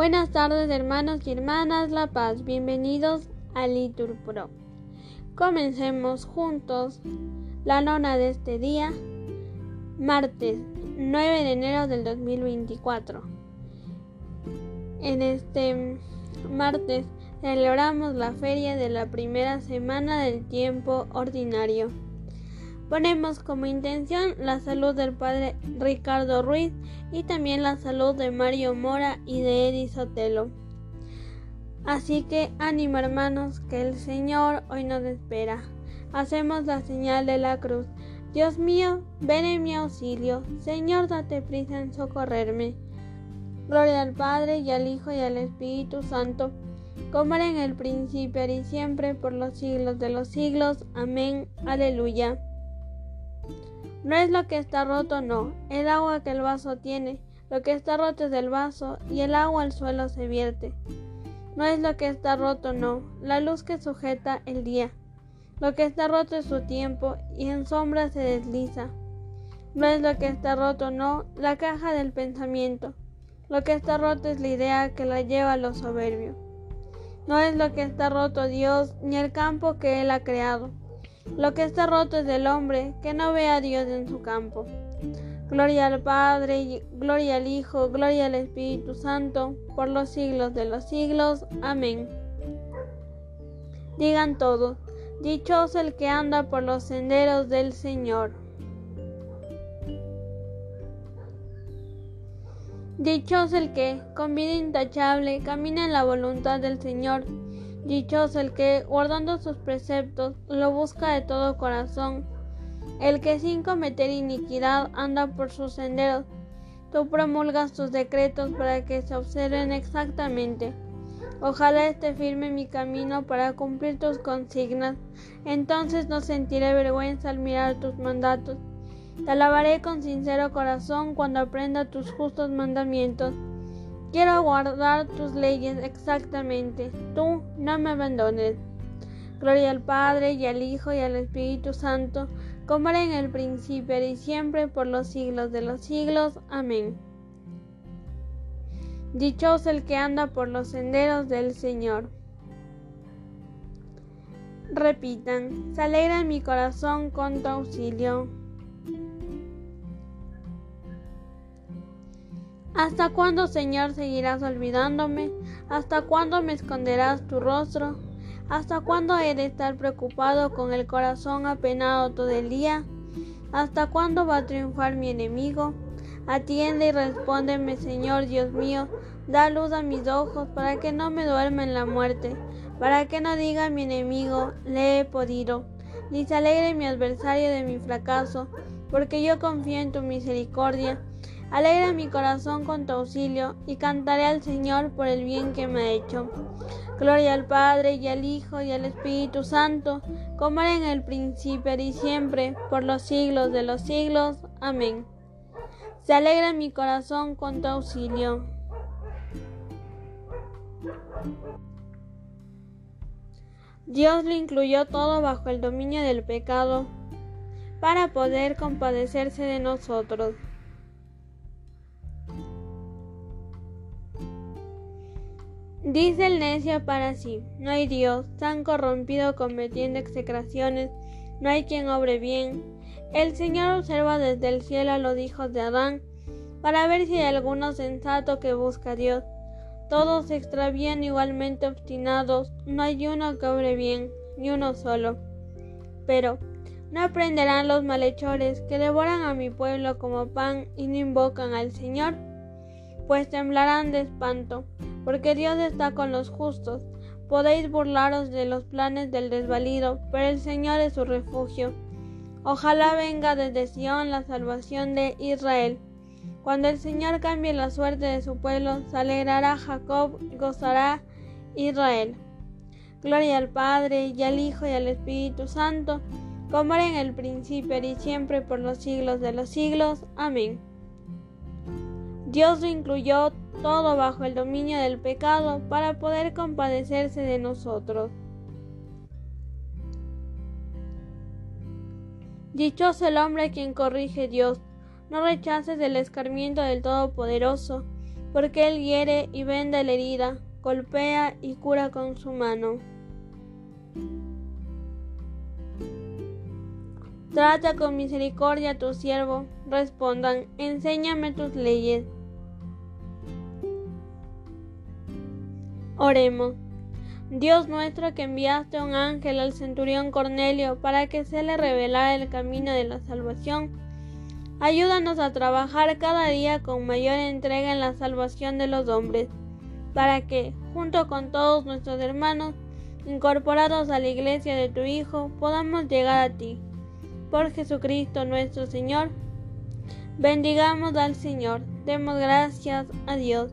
Buenas tardes hermanos y hermanas La Paz, bienvenidos a Litur Pro. Comencemos juntos la nona de este día, martes 9 de enero del 2024. En este martes celebramos la feria de la primera semana del tiempo ordinario. Ponemos como intención la salud del padre Ricardo Ruiz y también la salud de Mario Mora y de Eddie Sotelo. Así que ánimo hermanos, que el Señor hoy nos espera. Hacemos la señal de la cruz. Dios mío, ven en mi auxilio. Señor, date prisa en socorrerme. Gloria al Padre y al Hijo y al Espíritu Santo, como era en el principio y siempre, por los siglos de los siglos. Amén. Aleluya. No es lo que está roto, no, el agua que el vaso tiene. Lo que está roto es el vaso y el agua al suelo se vierte. No es lo que está roto, no, la luz que sujeta el día. Lo que está roto es su tiempo y en sombra se desliza. No es lo que está roto, no, la caja del pensamiento. Lo que está roto es la idea que la lleva a lo soberbio. No es lo que está roto Dios ni el campo que Él ha creado. Lo que está roto es del hombre que no ve a Dios en su campo. Gloria al Padre, gloria al Hijo, gloria al Espíritu Santo, por los siglos de los siglos. Amén. Digan todos, dichoso el que anda por los senderos del Señor. Dichoso el que, con vida intachable, camina en la voluntad del Señor. Dichoso el que, guardando sus preceptos, lo busca de todo corazón. El que sin cometer iniquidad anda por sus senderos. Tú promulgas tus decretos para que se observen exactamente. Ojalá esté firme mi camino para cumplir tus consignas. Entonces no sentiré vergüenza al mirar tus mandatos. Te alabaré con sincero corazón cuando aprenda tus justos mandamientos. Quiero guardar tus leyes exactamente. Tú no me abandones. Gloria al Padre y al Hijo y al Espíritu Santo, como era en el principio y siempre por los siglos de los siglos. Amén. Dichoso el que anda por los senderos del Señor. Repitan, se alegra mi corazón con tu auxilio. ¿Hasta cuándo, Señor, seguirás olvidándome? ¿Hasta cuándo me esconderás tu rostro? ¿Hasta cuándo he de estar preocupado con el corazón apenado todo el día? ¿Hasta cuándo va a triunfar mi enemigo? Atiende y respóndeme, Señor Dios mío, da luz a mis ojos para que no me duerma en la muerte, para que no diga mi enemigo, le he podido, ni se alegre mi adversario de mi fracaso, porque yo confío en tu misericordia Alegra mi corazón con tu auxilio y cantaré al Señor por el bien que me ha hecho. Gloria al Padre y al Hijo y al Espíritu Santo, como era en el principio y siempre, por los siglos de los siglos. Amén. Se alegra mi corazón con tu auxilio. Dios le incluyó todo bajo el dominio del pecado para poder compadecerse de nosotros. Dice el necio para sí, no hay Dios, tan corrompido cometiendo execraciones, no hay quien obre bien. El Señor observa desde el cielo a los hijos de Adán, para ver si hay alguno sensato que busca a Dios. Todos se extravían igualmente obstinados, no hay uno que obre bien, ni uno solo. Pero, ¿no aprenderán los malhechores que devoran a mi pueblo como pan y no invocan al Señor? Pues temblarán de espanto porque Dios está con los justos. Podéis burlaros de los planes del desvalido, pero el Señor es su refugio. Ojalá venga desde Sión la salvación de Israel. Cuando el Señor cambie la suerte de su pueblo, se alegrará Jacob, gozará Israel. Gloria al Padre, y al Hijo, y al Espíritu Santo, como era en el principio y siempre por los siglos de los siglos. Amén. Dios lo incluyó todo bajo el dominio del pecado para poder compadecerse de nosotros. Dichoso el hombre quien corrige Dios, no rechaces el escarmiento del Todopoderoso, porque Él hiere y venda la herida, golpea y cura con su mano. Trata con misericordia a tu siervo, respondan, enséñame tus leyes. Oremos. Dios nuestro que enviaste un ángel al centurión Cornelio para que se le revelara el camino de la salvación, ayúdanos a trabajar cada día con mayor entrega en la salvación de los hombres, para que, junto con todos nuestros hermanos, incorporados a la iglesia de tu Hijo, podamos llegar a ti. Por Jesucristo nuestro Señor, bendigamos al Señor, demos gracias a Dios.